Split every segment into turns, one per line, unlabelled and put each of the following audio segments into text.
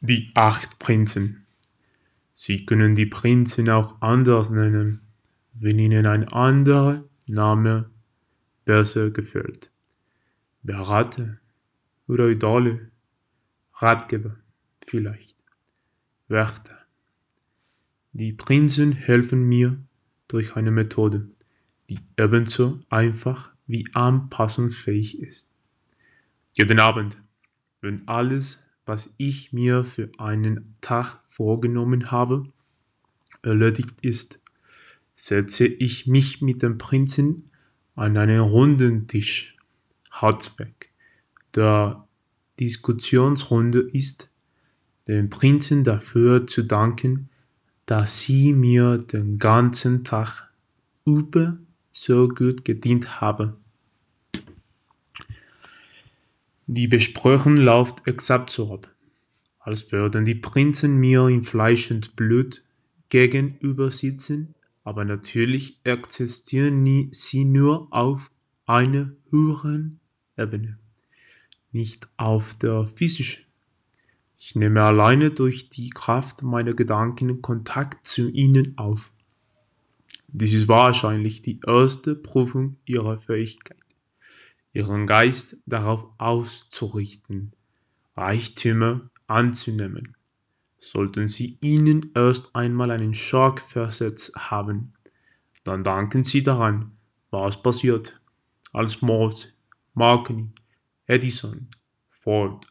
Die acht Prinzen. Sie können die Prinzen auch anders nennen, wenn ihnen ein anderer Name besser gefällt. Berater oder Idole, Ratgeber vielleicht, Wächter. Die Prinzen helfen mir durch eine Methode, die ebenso einfach wie anpassungsfähig ist. Jeden Abend, wenn alles, was ich mir für einen Tag vorgenommen habe, erledigt ist, setze ich mich mit dem Prinzen an einen runden Tisch. Hauptzweck der Diskussionsrunde ist, dem Prinzen dafür zu danken, dass sie mir den ganzen Tag über so gut gedient haben. Die Besprechung läuft exakt so ab, als würden die Prinzen mir in Fleisch und Blut gegenüber sitzen, aber natürlich existieren sie nur auf einer höheren Ebene, nicht auf der physischen. Ich nehme alleine durch die Kraft meiner Gedanken Kontakt zu ihnen auf. Dies ist wahrscheinlich die erste Prüfung ihrer Fähigkeit ihren Geist darauf auszurichten, Reichtümer anzunehmen. Sollten sie ihnen erst einmal einen Schock versetzt haben, dann danken sie daran, was passiert, als Morse, Marconi, Edison, Ford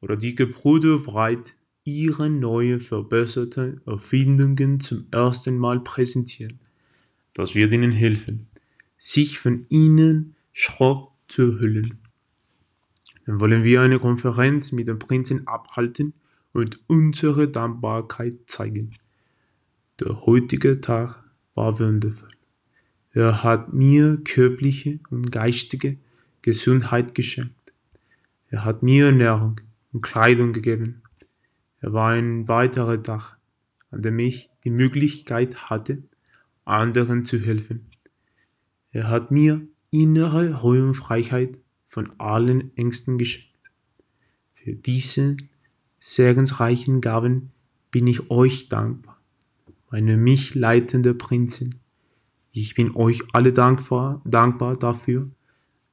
oder die Gebrüder Wright ihre neue verbesserte Erfindungen zum ersten Mal präsentieren. Das wird ihnen helfen, sich von ihnen Schrott zu hüllen. Dann wollen wir eine Konferenz mit dem Prinzen abhalten und unsere Dankbarkeit zeigen. Der heutige Tag war wundervoll. Er hat mir körperliche und geistige Gesundheit geschenkt. Er hat mir Ernährung und Kleidung gegeben. Er war ein weiterer Tag, an dem ich die Möglichkeit hatte, anderen zu helfen. Er hat mir innere Ruhe und Freiheit von allen Ängsten geschenkt. Für diese segensreichen Gaben bin ich euch dankbar, meine mich leitende Prinzin. Ich bin euch alle dankbar, dankbar dafür,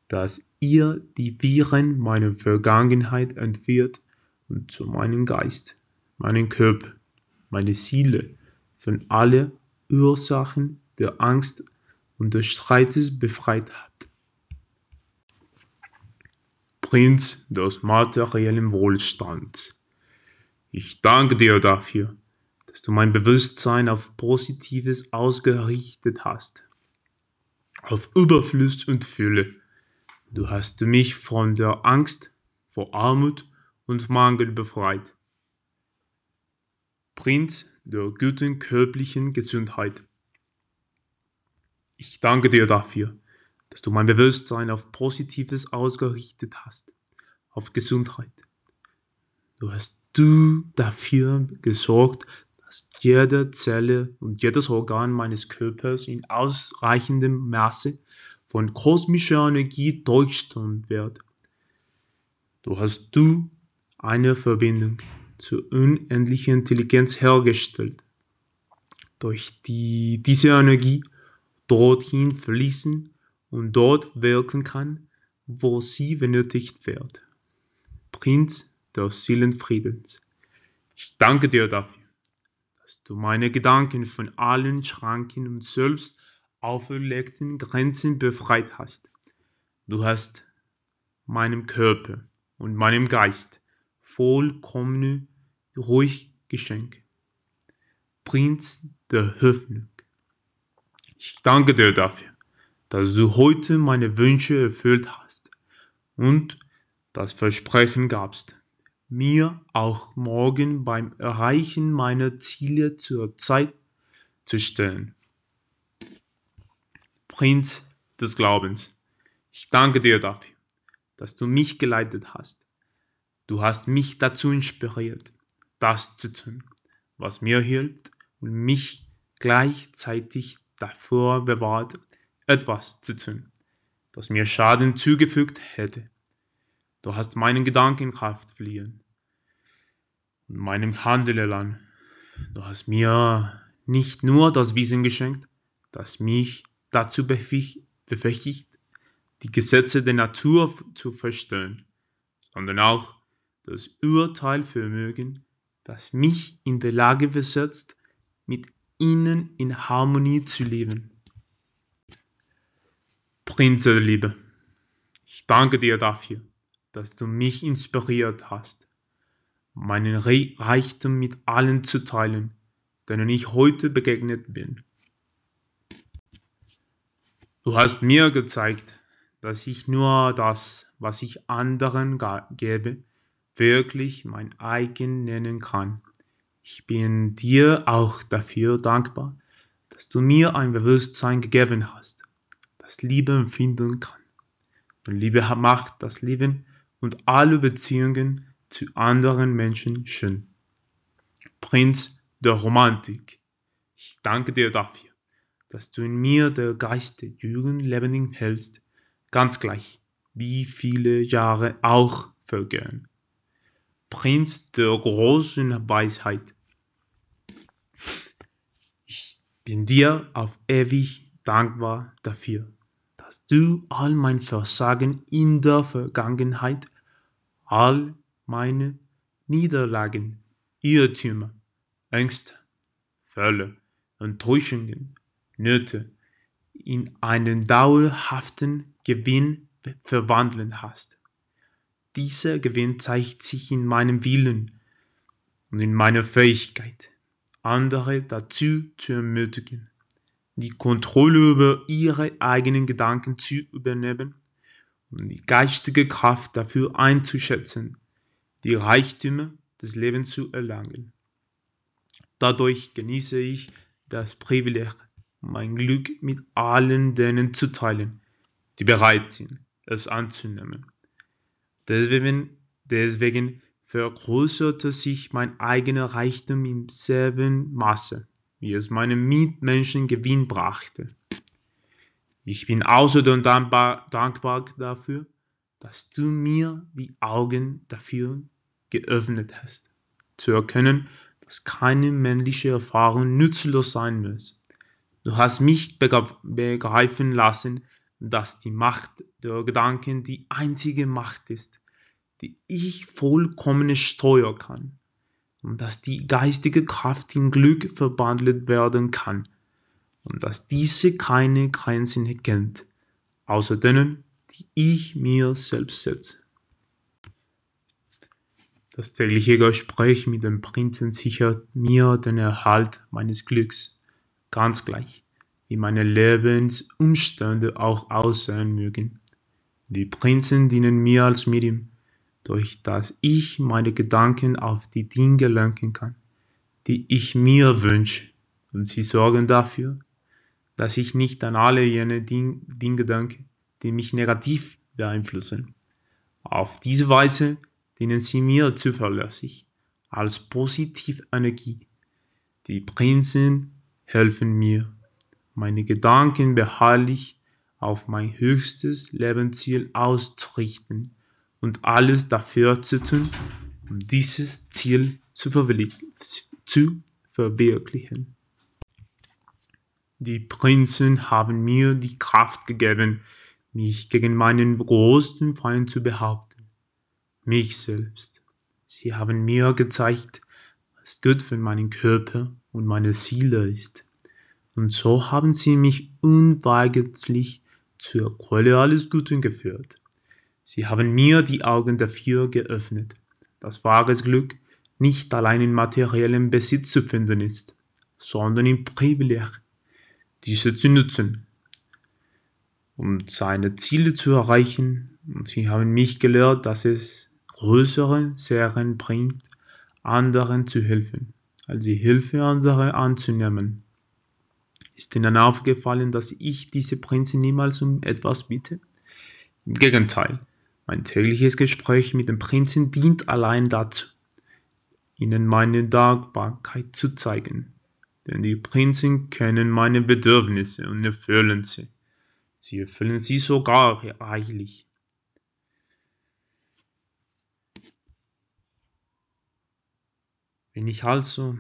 dass ihr die Viren meiner Vergangenheit entwirrt und zu meinem Geist, meinem Körper, meine Seele von alle Ursachen der Angst und des Streites befreit hat. Prinz des materiellen Wohlstands. Ich danke dir dafür, dass du mein Bewusstsein auf Positives ausgerichtet hast, auf Überfluss und Fülle. Du hast mich von der Angst vor Armut und Mangel befreit. Prinz der guten körperlichen Gesundheit. Ich danke dir dafür, dass du mein Bewusstsein auf Positives ausgerichtet hast, auf Gesundheit. Du hast du dafür gesorgt, dass jede Zelle und jedes Organ meines Körpers in ausreichendem Maße von kosmischer Energie durchströmt wird. Du hast du eine Verbindung zur unendlichen Intelligenz hergestellt. Durch die, diese Energie dorthin fließen und dort wirken kann, wo sie benötigt wird. Prinz des Seelenfriedens, ich danke dir dafür, dass du meine Gedanken von allen Schranken und selbst auferlegten Grenzen befreit hast. Du hast meinem Körper und meinem Geist vollkommene ruhig geschenkt. Prinz der Hoffnung, ich danke dir dafür, dass du heute meine Wünsche erfüllt hast und das Versprechen gabst, mir auch morgen beim Erreichen meiner Ziele zur Zeit zu stellen. Prinz des Glaubens, ich danke dir dafür, dass du mich geleitet hast. Du hast mich dazu inspiriert, das zu tun, was mir hilft und mich gleichzeitig davor bewahrt, etwas zu tun, das mir Schaden zugefügt hätte. Du hast meinen Gedanken Kraft verliehen. und meinem Handel an. Du hast mir nicht nur das Wissen geschenkt, das mich dazu befähigt, die Gesetze der Natur zu verstehen, sondern auch das Urteilvermögen, das mich in der Lage versetzt, mit ihnen in Harmonie zu leben. Prinz der Liebe, ich danke dir dafür, dass du mich inspiriert hast, meinen Reichtum mit allen zu teilen, denen ich heute begegnet bin. Du hast mir gezeigt, dass ich nur das, was ich anderen gebe, wirklich mein eigen nennen kann. Ich bin dir auch dafür dankbar, dass du mir ein Bewusstsein gegeben hast, das Liebe empfinden kann. Und Liebe macht das Leben und alle Beziehungen zu anderen Menschen schön. Prinz der Romantik, ich danke dir dafür, dass du in mir der Geist der Jugend lebendig hältst, ganz gleich, wie viele Jahre auch vergehen. Prinz der großen Weisheit, ich bin dir auf ewig dankbar dafür, dass du all mein Versagen in der Vergangenheit, all meine Niederlagen, Irrtümer, Ängste, Fälle, Enttäuschungen, Nöte in einen dauerhaften Gewinn verwandeln hast. Dieser Gewinn zeigt sich in meinem Willen und in meiner Fähigkeit, andere dazu zu ermutigen, die Kontrolle über ihre eigenen Gedanken zu übernehmen und die geistige Kraft dafür einzuschätzen, die Reichtümer des Lebens zu erlangen. Dadurch genieße ich das Privileg, mein Glück mit allen denen zu teilen, die bereit sind, es anzunehmen. Deswegen, deswegen vergrößerte sich mein eigener Reichtum im selben Maße, wie es meinem Mitmenschen Gewinn brachte. Ich bin außerdem dankbar, dankbar dafür, dass du mir die Augen dafür geöffnet hast, zu erkennen, dass keine männliche Erfahrung nützlos sein muss. Du hast mich begreifen lassen, dass die Macht der Gedanken die einzige Macht ist, die ich vollkommen steuern kann und dass die geistige Kraft in Glück verwandelt werden kann und dass diese keine Grenzen kennt, außer denen, die ich mir selbst setze. Das tägliche Gespräch mit dem Prinzen sichert mir den Erhalt meines Glücks, ganz gleich, wie meine Lebensumstände auch aussehen mögen. Die Prinzen dienen mir als Medium, durch das ich meine Gedanken auf die Dinge lenken kann, die ich mir wünsche, und sie sorgen dafür, dass ich nicht an alle jene Dinge denke, die mich negativ beeinflussen. Auf diese Weise dienen sie mir zuverlässig als Positivenergie. Die Prinzen helfen mir, meine Gedanken beharrlich auf mein höchstes Lebensziel auszurichten und alles dafür zu tun, um dieses Ziel zu, zu verwirklichen. Die Prinzen haben mir die Kraft gegeben, mich gegen meinen größten Feind zu behaupten mich selbst. Sie haben mir gezeigt, was gut für meinen Körper und meine Seele ist. Und so haben sie mich unweigerlich zur Quelle alles Guten geführt. Sie haben mir die Augen dafür geöffnet, dass wahres Glück nicht allein in materiellem Besitz zu finden ist, sondern im Privileg, diese zu nutzen, um seine Ziele zu erreichen. Und sie haben mich gelehrt, dass es größere Serien bringt, anderen zu helfen, als die Hilfe anderer anzunehmen. Ist Ihnen aufgefallen, dass ich diese Prinzen niemals um etwas bitte? Im Gegenteil, mein tägliches Gespräch mit dem Prinzen dient allein dazu, Ihnen meine Dankbarkeit zu zeigen. Denn die Prinzen kennen meine Bedürfnisse und erfüllen sie. Sie erfüllen sie sogar reichlich. Wenn ich also,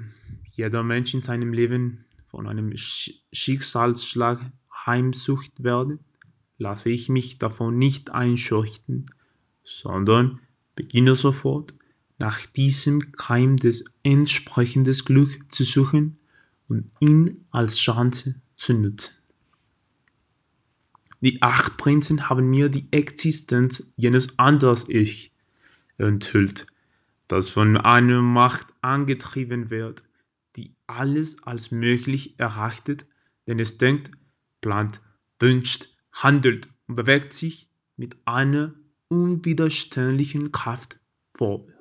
jeder Mensch in seinem Leben von einem Schicksalsschlag heimsucht werde, lasse ich mich davon nicht einschüchtern, sondern beginne sofort, nach diesem Keim des entsprechendes Glück zu suchen und ihn als Chance zu nutzen. Die acht Prinzen haben mir die Existenz jenes anders Ich enthüllt, das von einer Macht angetrieben wird, die alles als möglich erachtet, denn es denkt, plant, wünscht, handelt und bewegt sich mit einer unwiderstehlichen Kraft vorwärts.